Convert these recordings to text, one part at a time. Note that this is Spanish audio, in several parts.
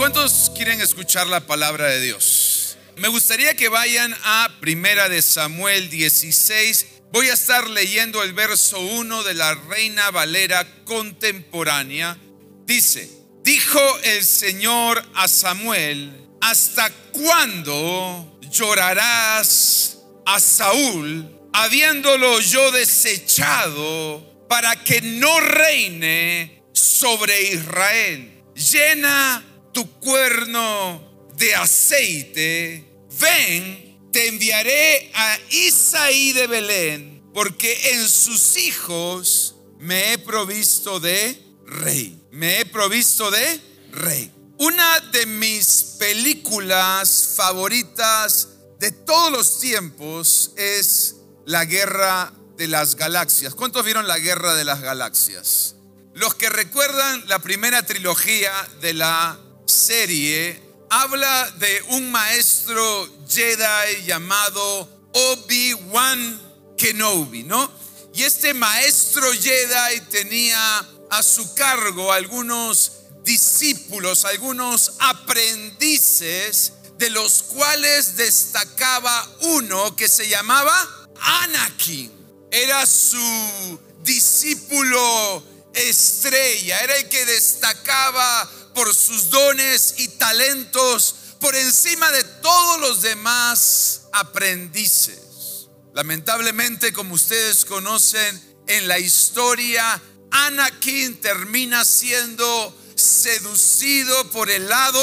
¿Cuántos quieren escuchar la palabra de Dios? Me gustaría que vayan a Primera de Samuel 16. Voy a estar leyendo el verso 1 de la Reina Valera contemporánea. Dice, dijo el Señor a Samuel, ¿hasta cuándo llorarás a Saúl habiéndolo yo desechado para que no reine sobre Israel? Llena tu cuerno de aceite, ven, te enviaré a Isaí de Belén, porque en sus hijos me he provisto de rey. Me he provisto de rey. Una de mis películas favoritas de todos los tiempos es La Guerra de las Galaxias. ¿Cuántos vieron La Guerra de las Galaxias? Los que recuerdan la primera trilogía de la serie habla de un maestro Jedi llamado Obi-Wan Kenobi, ¿no? Y este maestro Jedi tenía a su cargo algunos discípulos, algunos aprendices, de los cuales destacaba uno que se llamaba Anakin. Era su discípulo estrella, era el que destacaba por sus dones y talentos por encima de todos los demás aprendices. Lamentablemente, como ustedes conocen, en la historia, Anakin termina siendo seducido por el lado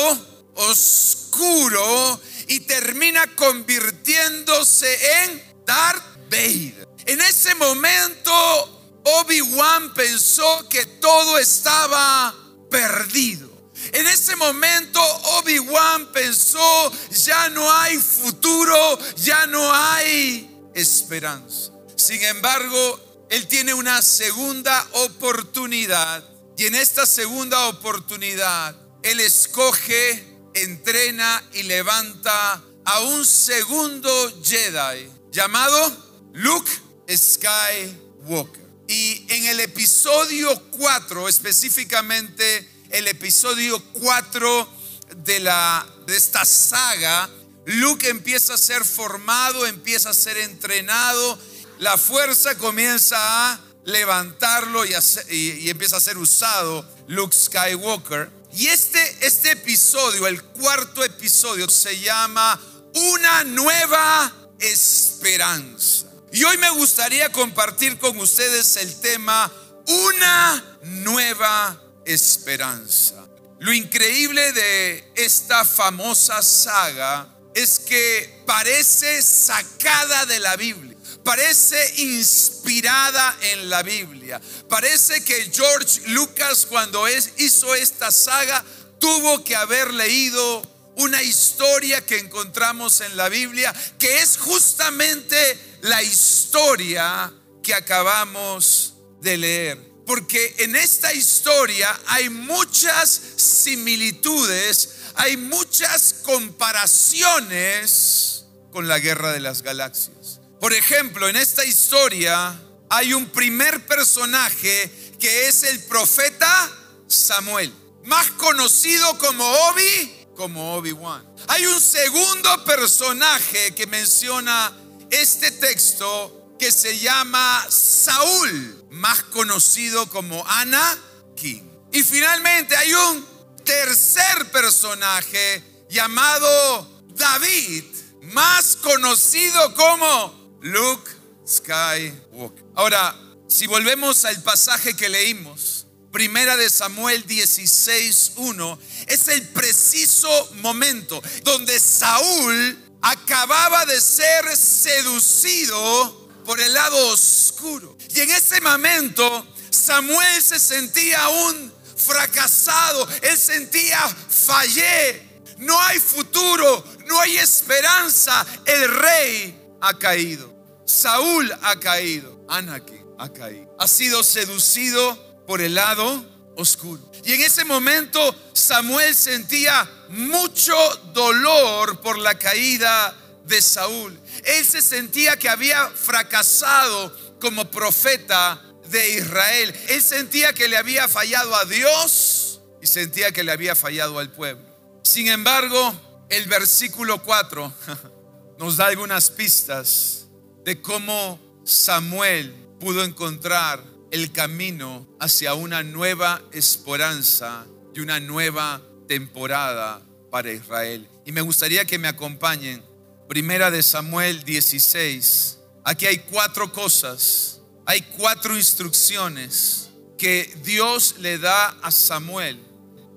oscuro y termina convirtiéndose en Darth Vader. En ese momento, Obi-Wan pensó que todo estaba perdido. En ese momento Obi-Wan pensó, ya no hay futuro, ya no hay esperanza. Sin embargo, él tiene una segunda oportunidad y en esta segunda oportunidad, él escoge, entrena y levanta a un segundo Jedi llamado Luke Skywalker. Y en el episodio 4, específicamente el episodio 4 de, la, de esta saga, Luke empieza a ser formado, empieza a ser entrenado, la fuerza comienza a levantarlo y, empieza a ser usado Luke Skywalker. Y este, este episodio, el cuarto episodio, se llama Una nueva esperanza. Y hoy me gustaría compartir con ustedes el tema Una nueva esperanza. Lo increíble de esta famosa saga es que parece sacada de la Biblia. Parece inspirada en la Biblia. Parece que George Lucas cuando hizo esta saga tuvo que haber leído una historia que encontramos en la Biblia, que es justamente la historia que acabamos de leer. Porque en esta historia hay muchas similitudes, hay muchas comparaciones con la guerra de las galaxias. Por ejemplo, en esta historia hay un primer personaje que es el profeta Samuel, más conocido como Obi, como Obi-Wan. Hay un segundo personaje que menciona este texto que se llama Saúl más conocido como Ana King. Y finalmente hay un tercer personaje llamado David, más conocido como Luke Skywalker. Ahora, si volvemos al pasaje que leímos, Primera de Samuel 16:1, es el preciso momento donde Saúl acababa de ser seducido por el lado oscuro. Y en ese momento Samuel se sentía un fracasado, él sentía fallé, no hay futuro, no hay esperanza, el rey ha caído, Saúl ha caído, Anakin ha caído, ha sido seducido por el lado oscuro. Y en ese momento Samuel sentía mucho dolor por la caída de Saúl. Él se sentía que había fracasado como profeta de Israel. Él sentía que le había fallado a Dios y sentía que le había fallado al pueblo. Sin embargo, el versículo 4 nos da algunas pistas de cómo Samuel pudo encontrar el camino hacia una nueva esperanza y una nueva temporada para Israel. Y me gustaría que me acompañen. Primera de Samuel 16. Aquí hay cuatro cosas, hay cuatro instrucciones que Dios le da a Samuel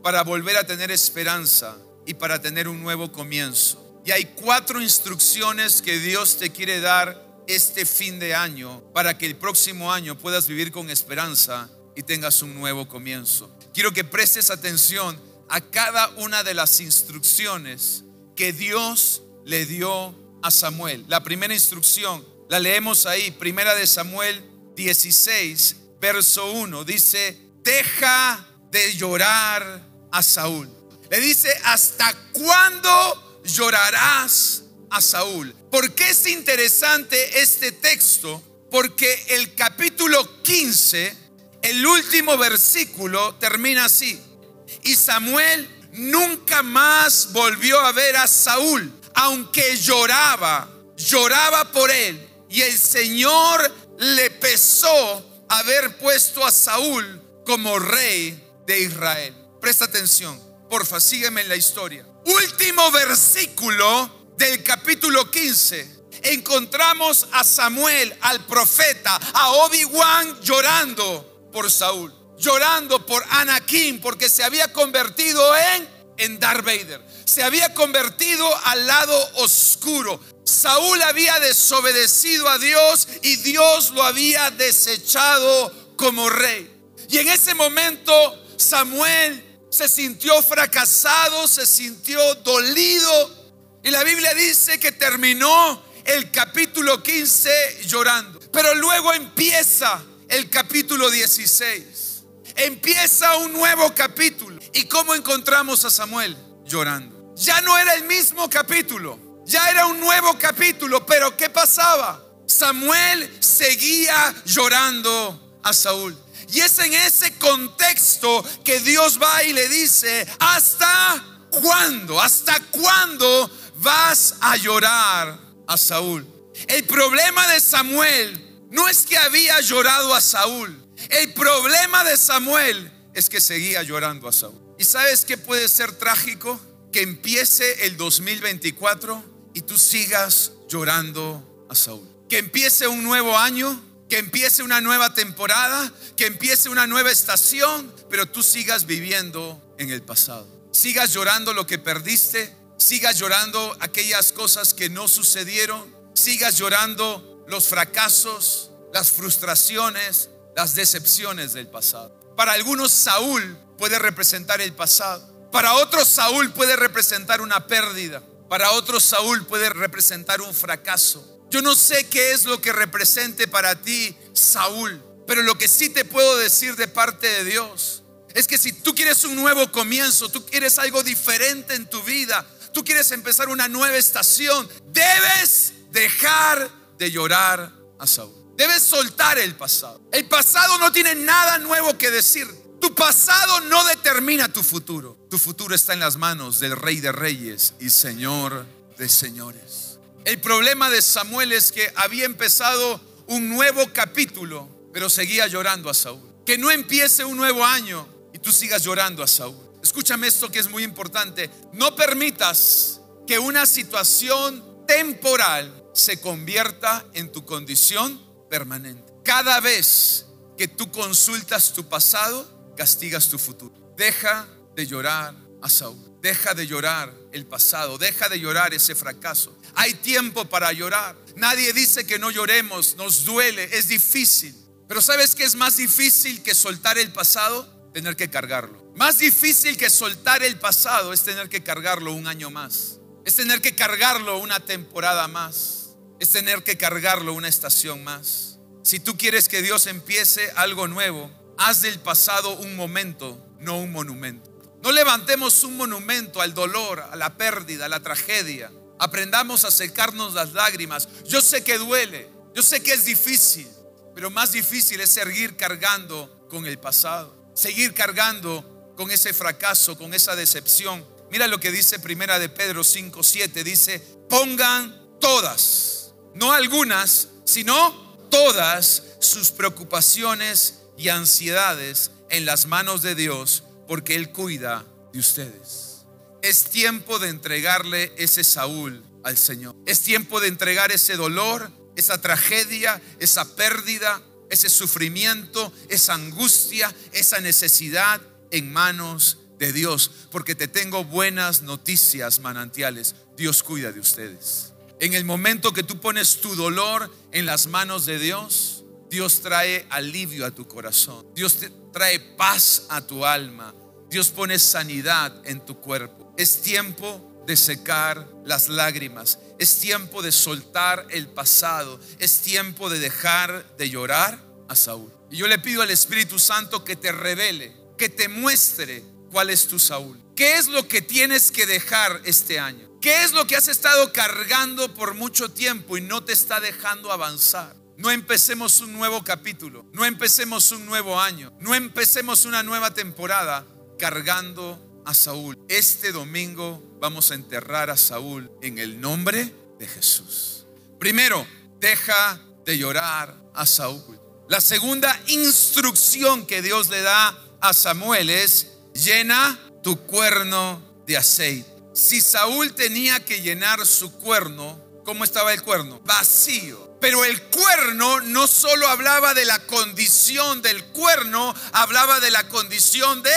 para volver a tener esperanza y para tener un nuevo comienzo. Y hay cuatro instrucciones que Dios te quiere dar este fin de año para que el próximo año puedas vivir con esperanza y tengas un nuevo comienzo. Quiero que prestes atención a cada una de las instrucciones que Dios le dio a Samuel. La primera instrucción la leemos ahí, primera de Samuel 16, verso 1, dice, deja de llorar a Saúl. Le dice, ¿hasta cuándo llorarás a Saúl? ¿Por qué es interesante este texto? Porque el capítulo 15, el último versículo, termina así. Y Samuel nunca más volvió a ver a Saúl, aunque lloraba, lloraba por él. Y el Señor le pesó haber puesto a Saúl como rey de Israel. Presta atención, porfa, sígueme en la historia. Último versículo del capítulo 15. Encontramos a Samuel, al profeta, a Obi-Wan llorando por Saúl llorando por Anakin porque se había convertido en, en Darth Vader. Se había convertido al lado oscuro. Saúl había desobedecido a Dios y Dios lo había desechado como rey. Y en ese momento Samuel se sintió fracasado, se sintió dolido. Y la Biblia dice que terminó el capítulo 15 llorando. Pero luego empieza el capítulo 16 empieza un nuevo capítulo. ¿Y cómo encontramos a Samuel? Llorando. Ya no era el mismo capítulo, ya era un nuevo capítulo, pero ¿qué pasaba? Samuel seguía llorando a Saúl. Y es en ese contexto que Dios va y le dice, ¿hasta cuándo? ¿Hasta cuándo vas a llorar a Saúl? El problema de Samuel no es que había llorado a Saúl. El problema de Samuel es que seguía llorando a Saúl. ¿Y sabes qué puede ser trágico? Que empiece el 2024 y tú sigas llorando a Saúl. Que empiece un nuevo año, que empiece una nueva temporada, que empiece una nueva estación, pero tú sigas viviendo en el pasado. Sigas llorando lo que perdiste, sigas llorando aquellas cosas que no sucedieron, sigas llorando los fracasos, las frustraciones, las decepciones del pasado. Para algunos Saúl puede representar el pasado. Para otros Saúl puede representar una pérdida. Para otros Saúl puede representar un fracaso. Yo no sé qué es lo que represente para ti Saúl, pero lo que sí te puedo decir de parte de Dios es que si tú quieres un nuevo comienzo, tú quieres algo diferente en tu vida, tú quieres empezar una nueva estación, debes dejar de llorar a Saúl. Debes soltar el pasado. El pasado no tiene nada nuevo que decir. Tu pasado no determina tu futuro. Tu futuro está en las manos del Rey de Reyes y Señor de Señores. El problema de Samuel es que había empezado un nuevo capítulo, pero seguía llorando a Saúl. Que no empiece un nuevo año y tú sigas llorando a Saúl. Escúchame esto que es muy importante. No permitas que una situación temporal se convierta en tu condición permanente. Cada vez que tú consultas tu pasado, castigas tu futuro. Deja de llorar a Saúl. Deja de llorar el pasado. Deja de llorar ese fracaso. Hay tiempo para llorar. Nadie dice que no lloremos. Nos duele. Es difícil. Pero ¿sabes qué es más difícil que soltar el pasado? Tener que cargarlo. Más difícil que soltar el pasado es tener que cargarlo un año más. Es tener que cargarlo una temporada más es tener que cargarlo una estación más. Si tú quieres que Dios empiece algo nuevo, haz del pasado un momento, no un monumento. No levantemos un monumento al dolor, a la pérdida, a la tragedia. Aprendamos a secarnos las lágrimas. Yo sé que duele, yo sé que es difícil, pero más difícil es seguir cargando con el pasado, seguir cargando con ese fracaso, con esa decepción, Mira lo que dice Primera de Pedro 5, 7. Dice, pongan todas, no algunas, sino todas sus preocupaciones y ansiedades en las manos de Dios, porque Él cuida de ustedes. Es tiempo de entregarle ese Saúl al Señor. Es tiempo de entregar ese dolor, esa tragedia, esa pérdida, ese sufrimiento, esa angustia, esa necesidad en manos de Dios, porque te tengo buenas noticias manantiales. Dios cuida de ustedes. En el momento que tú pones tu dolor en las manos de Dios, Dios trae alivio a tu corazón. Dios te trae paz a tu alma. Dios pone sanidad en tu cuerpo. Es tiempo de secar las lágrimas. Es tiempo de soltar el pasado. Es tiempo de dejar de llorar a Saúl. Y yo le pido al Espíritu Santo que te revele, que te muestre cuál es tu Saúl. ¿Qué es lo que tienes que dejar este año? ¿Qué es lo que has estado cargando por mucho tiempo y no te está dejando avanzar? No empecemos un nuevo capítulo, no empecemos un nuevo año, no empecemos una nueva temporada cargando a Saúl. Este domingo vamos a enterrar a Saúl en el nombre de Jesús. Primero, deja de llorar a Saúl. La segunda instrucción que Dios le da a Samuel es, llena tu cuerno de aceite. Si Saúl tenía que llenar su cuerno, ¿cómo estaba el cuerno? Vacío. Pero el cuerno no solo hablaba de la condición del cuerno, hablaba de la condición de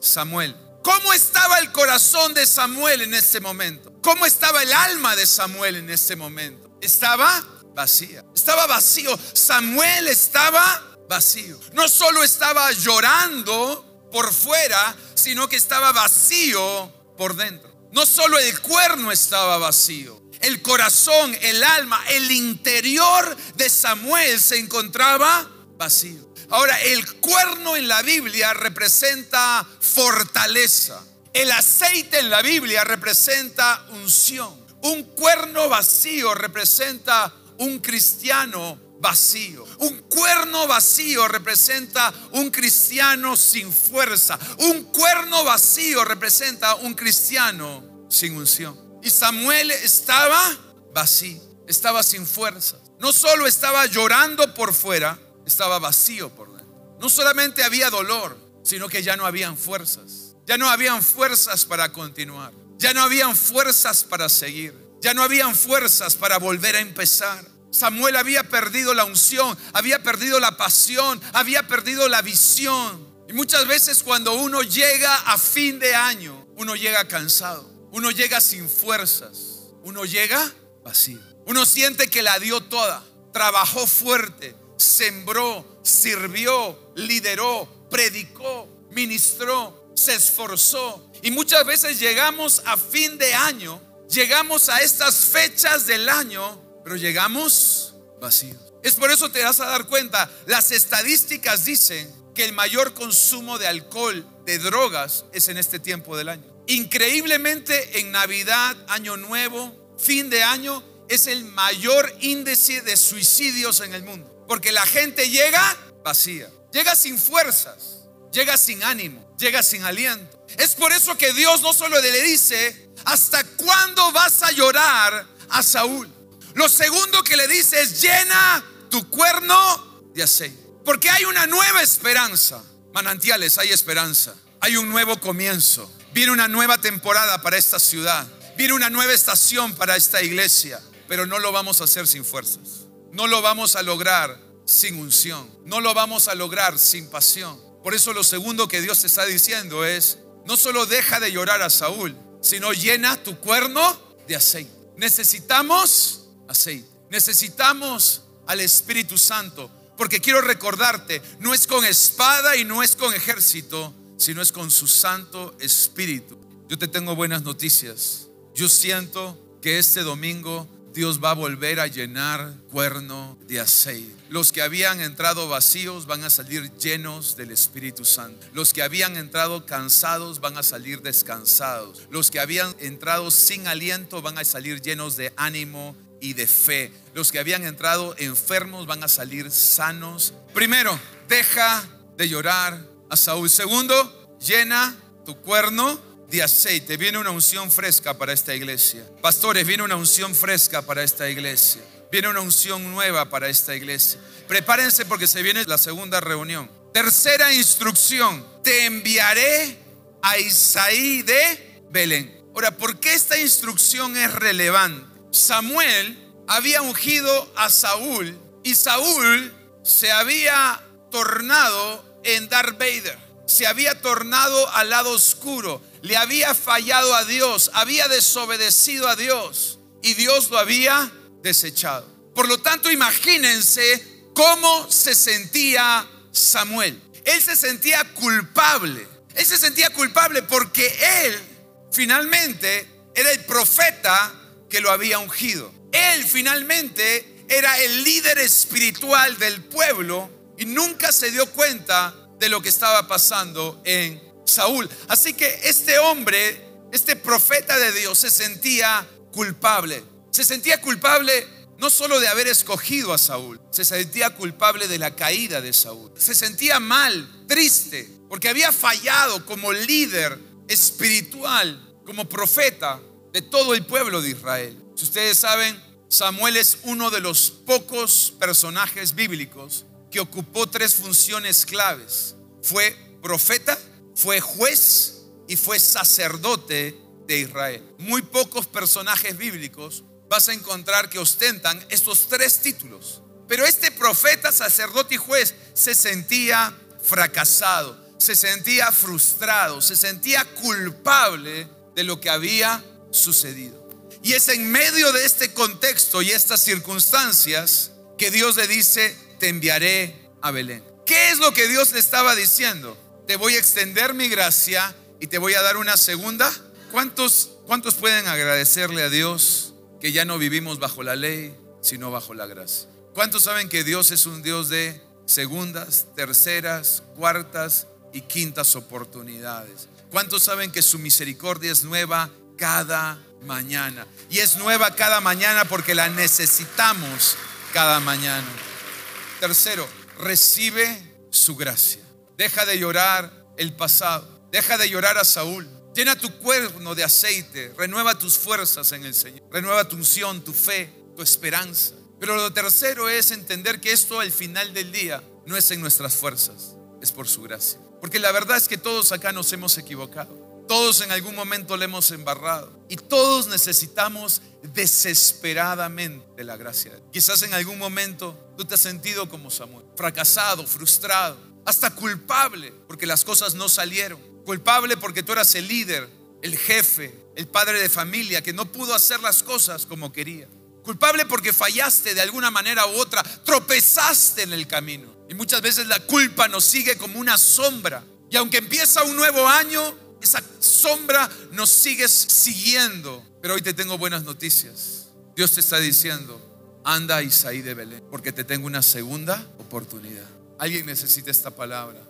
Samuel. ¿Cómo estaba el corazón de Samuel en ese momento? ¿Cómo estaba el alma de Samuel en ese momento? Estaba vacía. Estaba vacío. Samuel estaba vacío. No solo estaba llorando por fuera, sino que estaba vacío por dentro. No solo el cuerno estaba vacío. El corazón, el alma, el interior de Samuel se encontraba vacío. Ahora, el cuerno en la Biblia representa fortaleza. El aceite en la Biblia representa unción. Un cuerno vacío representa un cristiano vacío. Un cuerno vacío representa un cristiano sin fuerza. Un cuerno vacío representa un cristiano sin unción. Y Samuel estaba vacío, estaba sin fuerza. No solo estaba llorando por fuera, estaba vacío por dentro. No solamente había dolor, sino que ya no habían fuerzas. Ya no habían fuerzas para continuar. Ya no habían fuerzas para seguir. Ya no habían fuerzas para volver a empezar. Samuel había perdido la unción, había perdido la pasión, había perdido la visión. Y muchas veces cuando uno llega a fin de año, uno llega cansado, uno llega sin fuerzas, uno llega vacío. Uno siente que la dio toda, trabajó fuerte, sembró, sirvió, lideró, predicó, ministró, se esforzó. Y muchas veces llegamos a fin de año, llegamos a estas fechas del año, pero llegamos vacíos. Es por eso te vas a dar cuenta, las estadísticas dicen que el mayor consumo de alcohol, de drogas, es en este tiempo del año. Increíblemente en Navidad, Año Nuevo, fin de año, es el mayor índice de suicidios en el mundo. Porque la gente llega vacía, llega sin fuerzas, llega sin ánimo, llega sin aliento. Es por eso que Dios no solo le dice, ¿hasta cuándo vas a llorar a Saúl? Lo segundo que le dice es, llena tu cuerno de aceite. Porque hay una nueva esperanza. Manantiales, hay esperanza. Hay un nuevo comienzo. Viene una nueva temporada para esta ciudad. Viene una nueva estación para esta iglesia. Pero no lo vamos a hacer sin fuerzas. No lo vamos a lograr sin unción. No lo vamos a lograr sin pasión. Por eso lo segundo que Dios te está diciendo es, no solo deja de llorar a Saúl, sino llena tu cuerno de aceite. Necesitamos aceite. Necesitamos al Espíritu Santo. Porque quiero recordarte, no es con espada y no es con ejército, sino es con su Santo Espíritu. Yo te tengo buenas noticias. Yo siento que este domingo Dios va a volver a llenar cuerno de aceite. Los que habían entrado vacíos van a salir llenos del Espíritu Santo. Los que habían entrado cansados van a salir descansados. Los que habían entrado sin aliento van a salir llenos de ánimo y de fe. Los que habían entrado enfermos van a salir sanos. Primero, deja de llorar a Saúl. Segundo, llena tu cuerno de aceite. Viene una unción fresca para esta iglesia. Pastores, viene una unción fresca para esta iglesia. Viene una unción nueva para esta iglesia. Prepárense porque se viene la segunda reunión. Tercera instrucción. Te enviaré a Isaí de Belén. Ahora, ¿por qué esta instrucción es relevante? Samuel había ungido a Saúl y Saúl se había tornado en Darth Vader. Se había tornado al lado oscuro. Le había fallado a Dios. Había desobedecido a Dios. Y Dios lo había desechado. Por lo tanto, imagínense cómo se sentía Samuel. Él se sentía culpable. Él se sentía culpable porque él finalmente era el profeta que lo había ungido. Él finalmente era el líder espiritual del pueblo y nunca se dio cuenta de lo que estaba pasando en Saúl. Así que este hombre, este profeta de Dios, se sentía culpable. Se sentía culpable no solo de haber escogido a Saúl, se sentía culpable de la caída de Saúl. Se sentía mal, triste, porque había fallado como líder espiritual, como profeta de todo el pueblo de Israel. Si ustedes saben, Samuel es uno de los pocos personajes bíblicos que ocupó tres funciones claves. Fue profeta, fue juez y fue sacerdote de Israel. Muy pocos personajes bíblicos vas a encontrar que ostentan estos tres títulos. Pero este profeta, sacerdote y juez se sentía fracasado, se sentía frustrado, se sentía culpable de lo que había sucedido. Y es en medio de este contexto y estas circunstancias que Dios le dice, te enviaré a Belén. ¿Qué es lo que Dios le estaba diciendo? Te voy a extender mi gracia y te voy a dar una segunda. ¿Cuántos, cuántos pueden agradecerle a Dios que ya no vivimos bajo la ley, sino bajo la gracia? ¿Cuántos saben que Dios es un Dios de segundas, terceras, cuartas y quintas oportunidades? ¿Cuántos saben que su misericordia es nueva cada mañana? Y es nueva cada mañana porque la necesitamos cada mañana. Tercero, recibe su gracia. Deja de llorar el pasado. Deja de llorar a Saúl. Llena tu cuerno de aceite. Renueva tus fuerzas en el Señor. Renueva tu unción, tu fe, tu esperanza. Pero lo tercero es entender que esto al final del día no es en nuestras fuerzas, es por su gracia. Porque la verdad es que todos acá nos hemos equivocado. Todos en algún momento le hemos embarrado. Y todos necesitamos desesperadamente la gracia. Quizás en algún momento tú te has sentido como Samuel, fracasado, frustrado, hasta culpable porque las cosas no salieron. Culpable porque tú eras el líder, el jefe, el padre de familia que no pudo hacer las cosas como quería. Culpable porque fallaste de alguna manera u otra, tropezaste en el camino. Y muchas veces la culpa nos sigue como una sombra. Y aunque empieza un nuevo año, esa sombra nos sigue siguiendo. Pero hoy te tengo buenas noticias. Dios te está diciendo, anda Isaí de Belén, porque te tengo una segunda oportunidad. Alguien necesita esta palabra.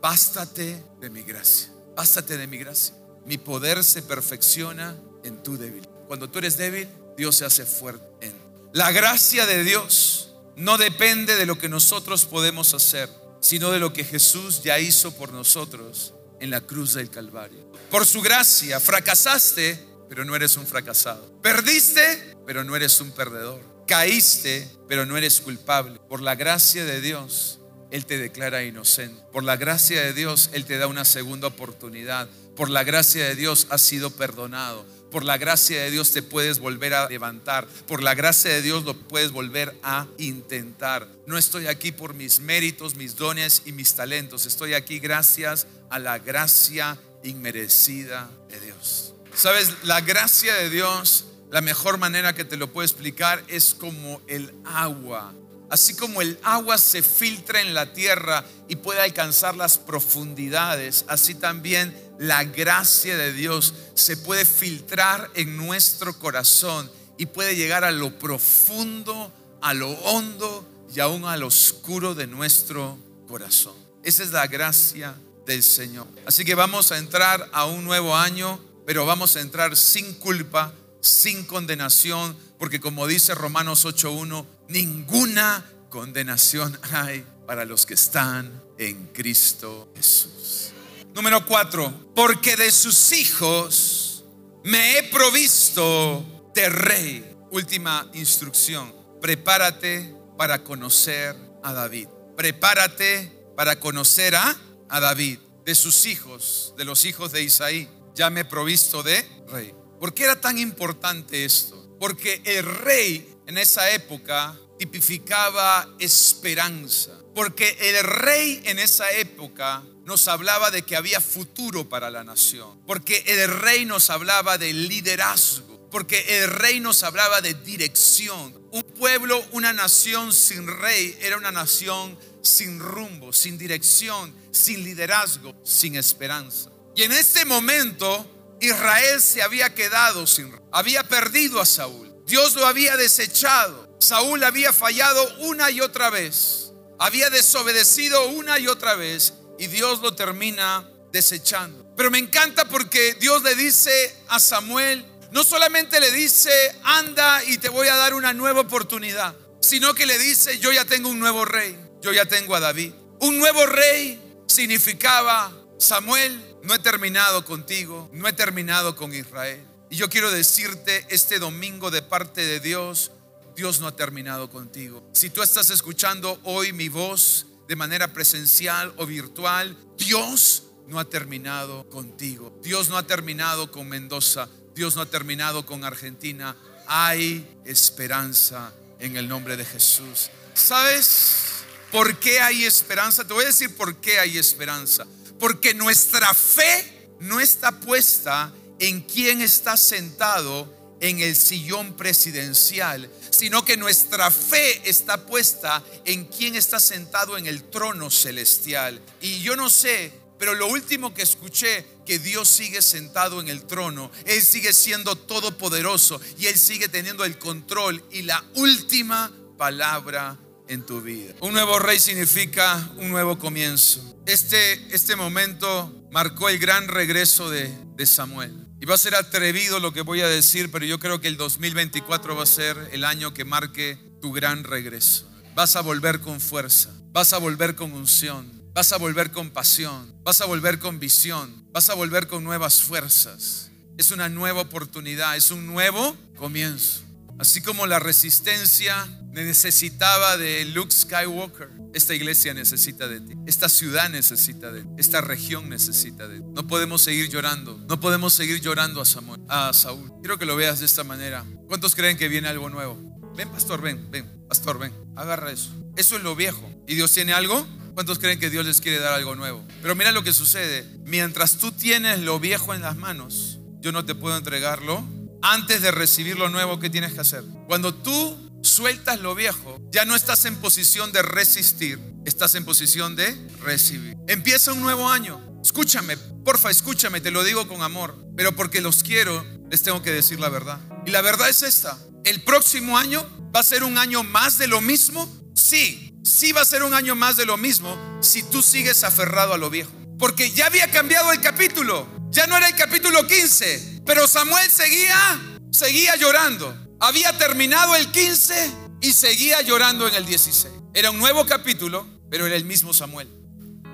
Bástate de mi gracia. Bástate de mi gracia. Mi poder se perfecciona en tu débil. Cuando tú eres débil, Dios se hace fuerte en. La gracia de Dios no depende de lo que nosotros podemos hacer, sino de lo que Jesús ya hizo por nosotros en la cruz del Calvario. Por su gracia fracasaste, pero no eres un fracasado. Perdiste, pero no eres un perdedor. Caíste, pero no eres culpable. Por la gracia de Dios, Él te declara inocente. Por la gracia de Dios, Él te da una segunda oportunidad. Por la gracia de Dios has sido perdonado. Por la gracia de Dios te puedes volver a levantar. Por la gracia de Dios lo puedes volver a intentar. No estoy aquí por mis méritos, mis dones y mis talentos. Estoy aquí gracias a la gracia inmerecida de Dios. Sabes, la gracia de Dios, la mejor manera que te lo puedo explicar es como el agua. Así como el agua se filtra en la tierra y puede alcanzar las profundidades, así también la gracia de Dios se puede filtrar en nuestro corazón y puede llegar a lo profundo, a lo hondo y aún a lo oscuro de nuestro corazón. Esa es la gracia del Señor. Así que vamos a entrar a un nuevo año, pero vamos a entrar sin culpa, sin condenación, porque como dice Romanos 8.1, ninguna condenación hay para los que están en Cristo Jesús. Número cuatro, porque de sus hijos me he provisto de rey. Última instrucción, prepárate para conocer a David. Prepárate para conocer a, a David. De sus hijos, de los hijos de Isaí, ya me he provisto de rey. ¿Por qué era tan importante esto? Porque el rey en esa época tipificaba esperanza. Porque el rey en esa época nos hablaba de que había futuro para la nación. Porque el rey nos hablaba de liderazgo. Porque el rey nos hablaba de dirección. Un pueblo, una nación sin rey era una nación sin rumbo, sin dirección, sin liderazgo, sin esperanza. Y en este momento Israel se había quedado sin rey. Había perdido a Saúl. Dios lo había desechado. Saúl había fallado una y otra vez, había desobedecido una y otra vez y Dios lo termina desechando. Pero me encanta porque Dios le dice a Samuel, no solamente le dice, anda y te voy a dar una nueva oportunidad, sino que le dice, yo ya tengo un nuevo rey, yo ya tengo a David. Un nuevo rey significaba, Samuel, no he terminado contigo, no he terminado con Israel. Y yo quiero decirte este domingo de parte de Dios, Dios no ha terminado contigo. Si tú estás escuchando hoy mi voz de manera presencial o virtual, Dios no ha terminado contigo. Dios no ha terminado con Mendoza. Dios no ha terminado con Argentina. Hay esperanza en el nombre de Jesús. ¿Sabes por qué hay esperanza? Te voy a decir por qué hay esperanza. Porque nuestra fe no está puesta en quién está sentado en el sillón presidencial, sino que nuestra fe está puesta en quien está sentado en el trono celestial. Y yo no sé, pero lo último que escuché, que Dios sigue sentado en el trono, Él sigue siendo todopoderoso y Él sigue teniendo el control y la última palabra en tu vida. Un nuevo rey significa un nuevo comienzo. Este, este momento marcó el gran regreso de, de Samuel. Va a ser atrevido lo que voy a decir, pero yo creo que el 2024 va a ser el año que marque tu gran regreso. Vas a volver con fuerza, vas a volver con unción, vas a volver con pasión, vas a volver con visión, vas a volver con nuevas fuerzas. Es una nueva oportunidad, es un nuevo comienzo. Así como la resistencia necesitaba de Luke Skywalker, esta iglesia necesita de ti. Esta ciudad necesita de ti. Esta región necesita de ti. No podemos seguir llorando. No podemos seguir llorando a, Samuel, a Saúl. Quiero que lo veas de esta manera. ¿Cuántos creen que viene algo nuevo? Ven, pastor, ven, ven, pastor, ven. Agarra eso. Eso es lo viejo. ¿Y Dios tiene algo? ¿Cuántos creen que Dios les quiere dar algo nuevo? Pero mira lo que sucede. Mientras tú tienes lo viejo en las manos, yo no te puedo entregarlo antes de recibir lo nuevo que tienes que hacer. Cuando tú sueltas lo viejo, ya no estás en posición de resistir, estás en posición de recibir. Empieza un nuevo año. Escúchame, porfa, escúchame, te lo digo con amor, pero porque los quiero, les tengo que decir la verdad. Y la verdad es esta, el próximo año va a ser un año más de lo mismo. Sí, sí va a ser un año más de lo mismo si tú sigues aferrado a lo viejo. Porque ya había cambiado el capítulo, ya no era el capítulo 15, pero Samuel seguía, seguía llorando. Había terminado el 15 y seguía llorando en el 16. Era un nuevo capítulo, pero era el mismo Samuel.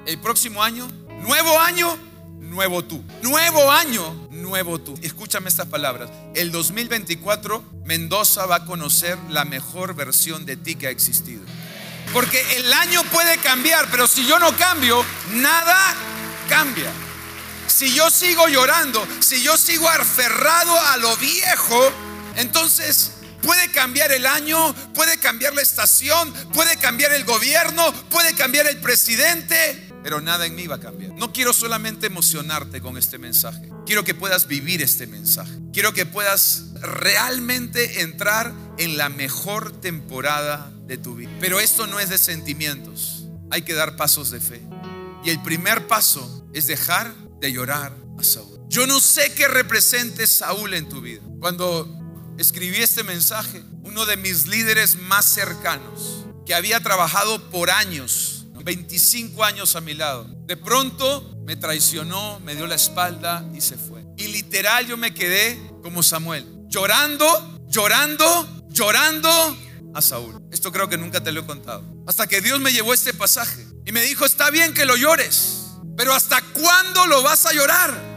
El próximo año, nuevo año, nuevo tú. Nuevo año, nuevo tú. Escúchame estas palabras. El 2024, Mendoza va a conocer la mejor versión de ti que ha existido. Porque el año puede cambiar, pero si yo no cambio, nada cambia. Si yo sigo llorando, si yo sigo aferrado a lo viejo, entonces, puede cambiar el año, puede cambiar la estación, puede cambiar el gobierno, puede cambiar el presidente, pero nada en mí va a cambiar. No quiero solamente emocionarte con este mensaje, quiero que puedas vivir este mensaje, quiero que puedas realmente entrar en la mejor temporada de tu vida. Pero esto no es de sentimientos, hay que dar pasos de fe. Y el primer paso es dejar de llorar a Saúl. Yo no sé qué represente Saúl en tu vida. Cuando escribí este mensaje, uno de mis líderes más cercanos, que había trabajado por años, 25 años a mi lado, de pronto me traicionó, me dio la espalda y se fue. Y literal yo me quedé como Samuel, llorando, llorando, llorando a Saúl. Esto creo que nunca te lo he contado. Hasta que Dios me llevó este pasaje y me dijo, está bien que lo llores, Pero ¿hasta cuándo lo vas a llorar?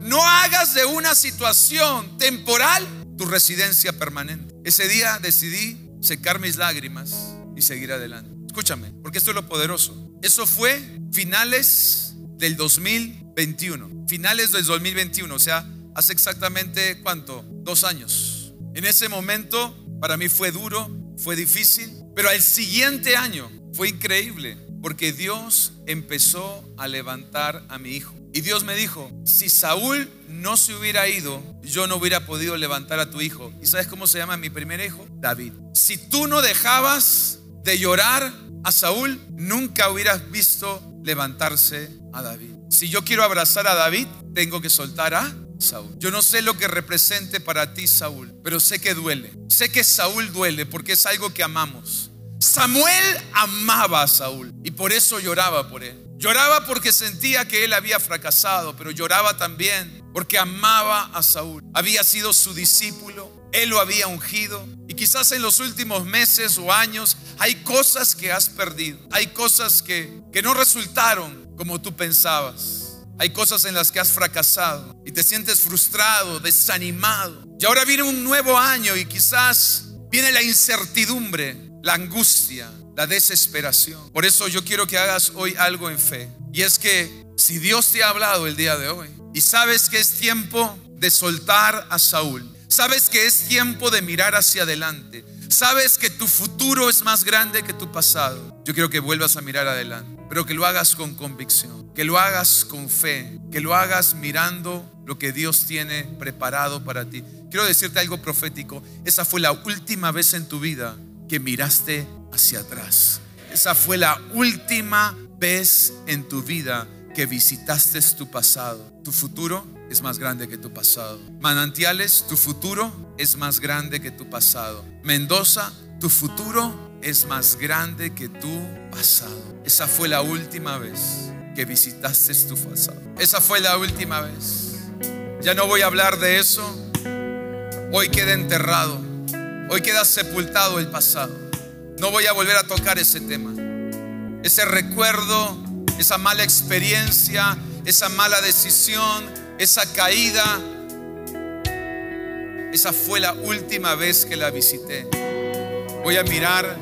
No hagas de una situación temporal tu residencia permanente. Ese día decidí secar mis lágrimas y seguir adelante. Escúchame, porque esto es lo poderoso. Eso fue finales del 2021. Finales del 2021, o sea, hace exactamente cuánto? Dos años. En ese momento para mí fue duro, fue difícil, pero al siguiente año fue increíble porque Dios empezó a levantar a mi hijo. Y Dios me dijo, si Saúl no se hubiera ido, yo no hubiera podido levantar a tu hijo. ¿Y sabes cómo se llama mi primer hijo? David. Si tú no dejabas de llorar a Saúl, nunca hubieras visto levantarse a David. Si yo quiero abrazar a David, tengo que soltar a Saúl. Yo no sé lo que represente para ti Saúl, pero sé que duele. Sé que Saúl duele porque es algo que amamos. Samuel amaba a Saúl y por eso lloraba por él. Lloraba porque sentía que él había fracasado, pero lloraba también porque amaba a Saúl. Había sido su discípulo, él lo había ungido. Y quizás en los últimos meses o años hay cosas que has perdido. Hay cosas que, que no resultaron como tú pensabas. Hay cosas en las que has fracasado y te sientes frustrado, desanimado. Y ahora viene un nuevo año y quizás viene la incertidumbre, la angustia, la desesperación. Por eso yo quiero que hagas hoy algo en fe. Y es que si Dios te ha hablado el día de hoy y sabes que es tiempo de soltar a Saúl, sabes que es tiempo de mirar hacia adelante, sabes que tu futuro es más grande que tu pasado, yo quiero que vuelvas a mirar adelante, pero que lo hagas con convicción, que lo hagas con fe, que lo hagas mirando lo que Dios tiene preparado para ti. Quiero decirte algo profético, esa fue la última vez en tu vida que miraste hacia atrás. Esa fue la última vez en tu vida que visitaste tu pasado. Tu futuro es más grande que tu pasado. Manantiales, tu futuro es más grande que tu pasado. Mendoza, tu futuro es más grande que tu pasado. Esa fue la última vez que visitaste tu pasado. Esa fue la última vez. Ya no voy a hablar de eso. Hoy queda enterrado. Hoy queda sepultado el pasado. No voy a volver a tocar ese tema. Ese recuerdo, esa mala experiencia, esa mala decisión, esa caída. Esa fue la última vez que la visité. Voy a mirar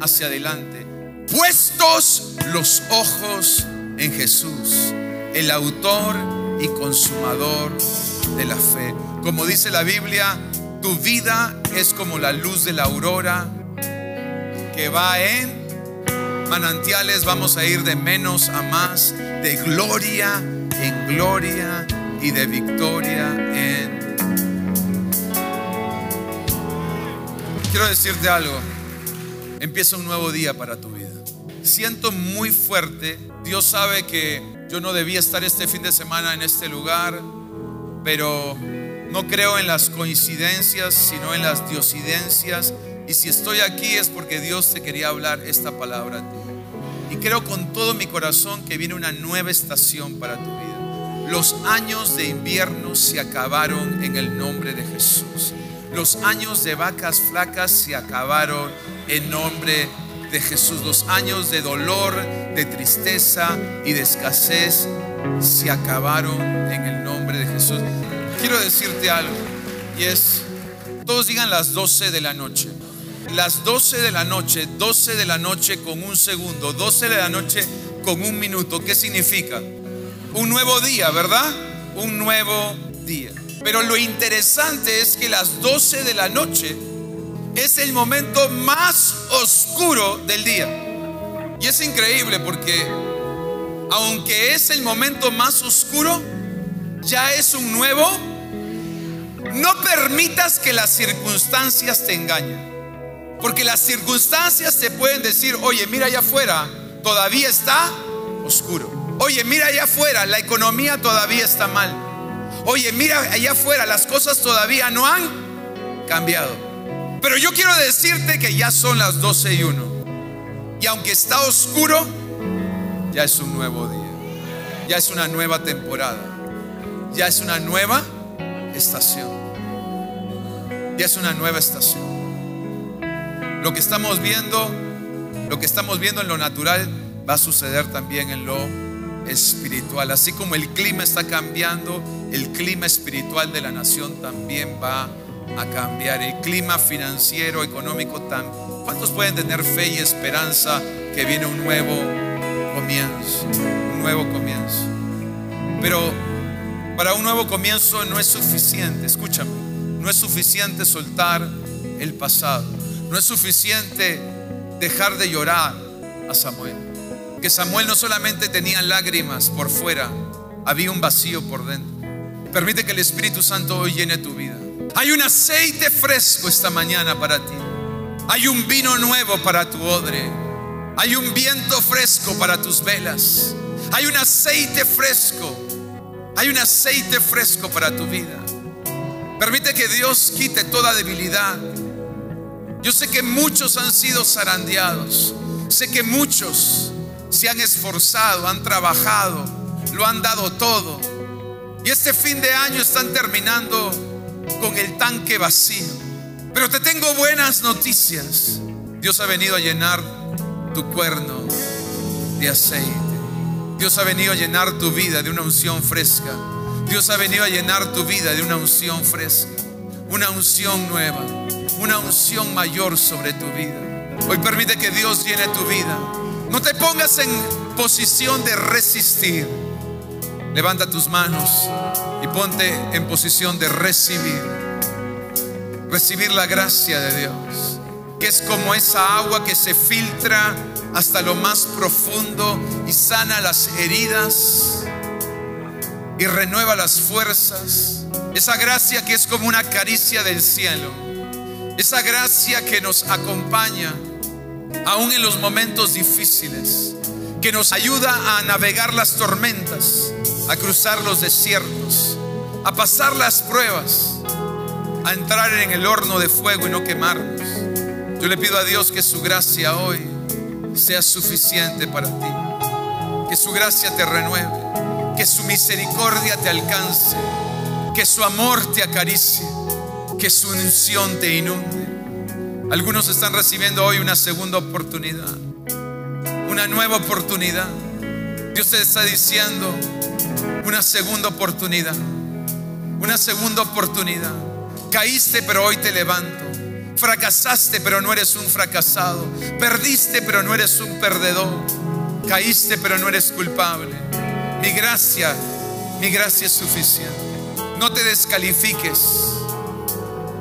hacia adelante. Puestos los ojos en Jesús, el autor y consumador de la fe. Como dice la Biblia, tu vida es como la luz de la aurora que va en manantiales, vamos a ir de menos a más, de gloria en gloria y de victoria en... Quiero decirte algo, empieza un nuevo día para tu vida. Siento muy fuerte, Dios sabe que yo no debía estar este fin de semana en este lugar, pero no creo en las coincidencias, sino en las diosidencias y si estoy aquí es porque Dios te quería hablar esta palabra a ti. Y creo con todo mi corazón que viene una nueva estación para tu vida. Los años de invierno se acabaron en el nombre de Jesús. Los años de vacas flacas se acabaron en nombre de Jesús. Los años de dolor, de tristeza y de escasez se acabaron en el nombre de Jesús. Quiero decirte algo y es, todos digan las 12 de la noche las 12 de la noche, 12 de la noche con un segundo, 12 de la noche con un minuto. ¿Qué significa? Un nuevo día, ¿verdad? Un nuevo día. Pero lo interesante es que las 12 de la noche es el momento más oscuro del día. Y es increíble porque aunque es el momento más oscuro, ya es un nuevo. No permitas que las circunstancias te engañen. Porque las circunstancias te pueden decir, oye, mira allá afuera, todavía está oscuro. Oye, mira allá afuera, la economía todavía está mal. Oye, mira allá afuera, las cosas todavía no han cambiado. Pero yo quiero decirte que ya son las 12 y 1. Y aunque está oscuro, ya es un nuevo día. Ya es una nueva temporada. Ya es una nueva estación. Ya es una nueva estación. Lo que estamos viendo, lo que estamos viendo en lo natural va a suceder también en lo espiritual. Así como el clima está cambiando, el clima espiritual de la nación también va a cambiar. El clima financiero, económico. ¿Cuántos pueden tener fe y esperanza que viene un nuevo comienzo? Un nuevo comienzo. Pero para un nuevo comienzo no es suficiente, escúchame, no es suficiente soltar el pasado. No es suficiente dejar de llorar a Samuel. Que Samuel no solamente tenía lágrimas por fuera, había un vacío por dentro. Permite que el Espíritu Santo hoy llene tu vida. Hay un aceite fresco esta mañana para ti. Hay un vino nuevo para tu odre. Hay un viento fresco para tus velas. Hay un aceite fresco. Hay un aceite fresco para tu vida. Permite que Dios quite toda debilidad. Yo sé que muchos han sido zarandeados. Sé que muchos se han esforzado, han trabajado, lo han dado todo. Y este fin de año están terminando con el tanque vacío. Pero te tengo buenas noticias. Dios ha venido a llenar tu cuerno de aceite. Dios ha venido a llenar tu vida de una unción fresca. Dios ha venido a llenar tu vida de una unción fresca. Una unción nueva. Una unción mayor sobre tu vida. Hoy permite que Dios llene tu vida. No te pongas en posición de resistir. Levanta tus manos y ponte en posición de recibir. Recibir la gracia de Dios, que es como esa agua que se filtra hasta lo más profundo y sana las heridas y renueva las fuerzas. Esa gracia que es como una caricia del cielo. Esa gracia que nos acompaña aún en los momentos difíciles, que nos ayuda a navegar las tormentas, a cruzar los desiertos, a pasar las pruebas, a entrar en el horno de fuego y no quemarnos. Yo le pido a Dios que su gracia hoy sea suficiente para ti, que su gracia te renueve, que su misericordia te alcance, que su amor te acaricie, que su unción te inunde. Algunos están recibiendo hoy una segunda oportunidad, una nueva oportunidad. Dios te está diciendo una segunda oportunidad, una segunda oportunidad. Caíste, pero hoy te levanto. Fracasaste, pero no eres un fracasado. Perdiste, pero no eres un perdedor. Caíste, pero no eres culpable. Mi gracia, mi gracia es suficiente. No te descalifiques.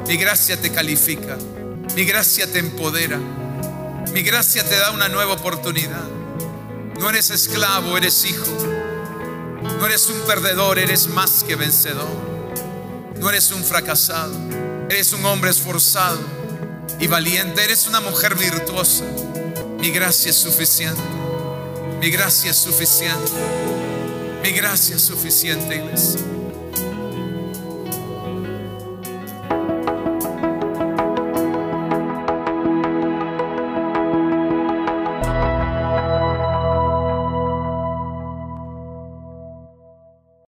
Mi gracia te califica. Mi gracia te empodera. Mi gracia te da una nueva oportunidad. No eres esclavo, eres hijo. No eres un perdedor, eres más que vencedor. No eres un fracasado, eres un hombre esforzado y valiente. Eres una mujer virtuosa. Mi gracia es suficiente. Mi gracia es suficiente. Mi gracia es suficiente.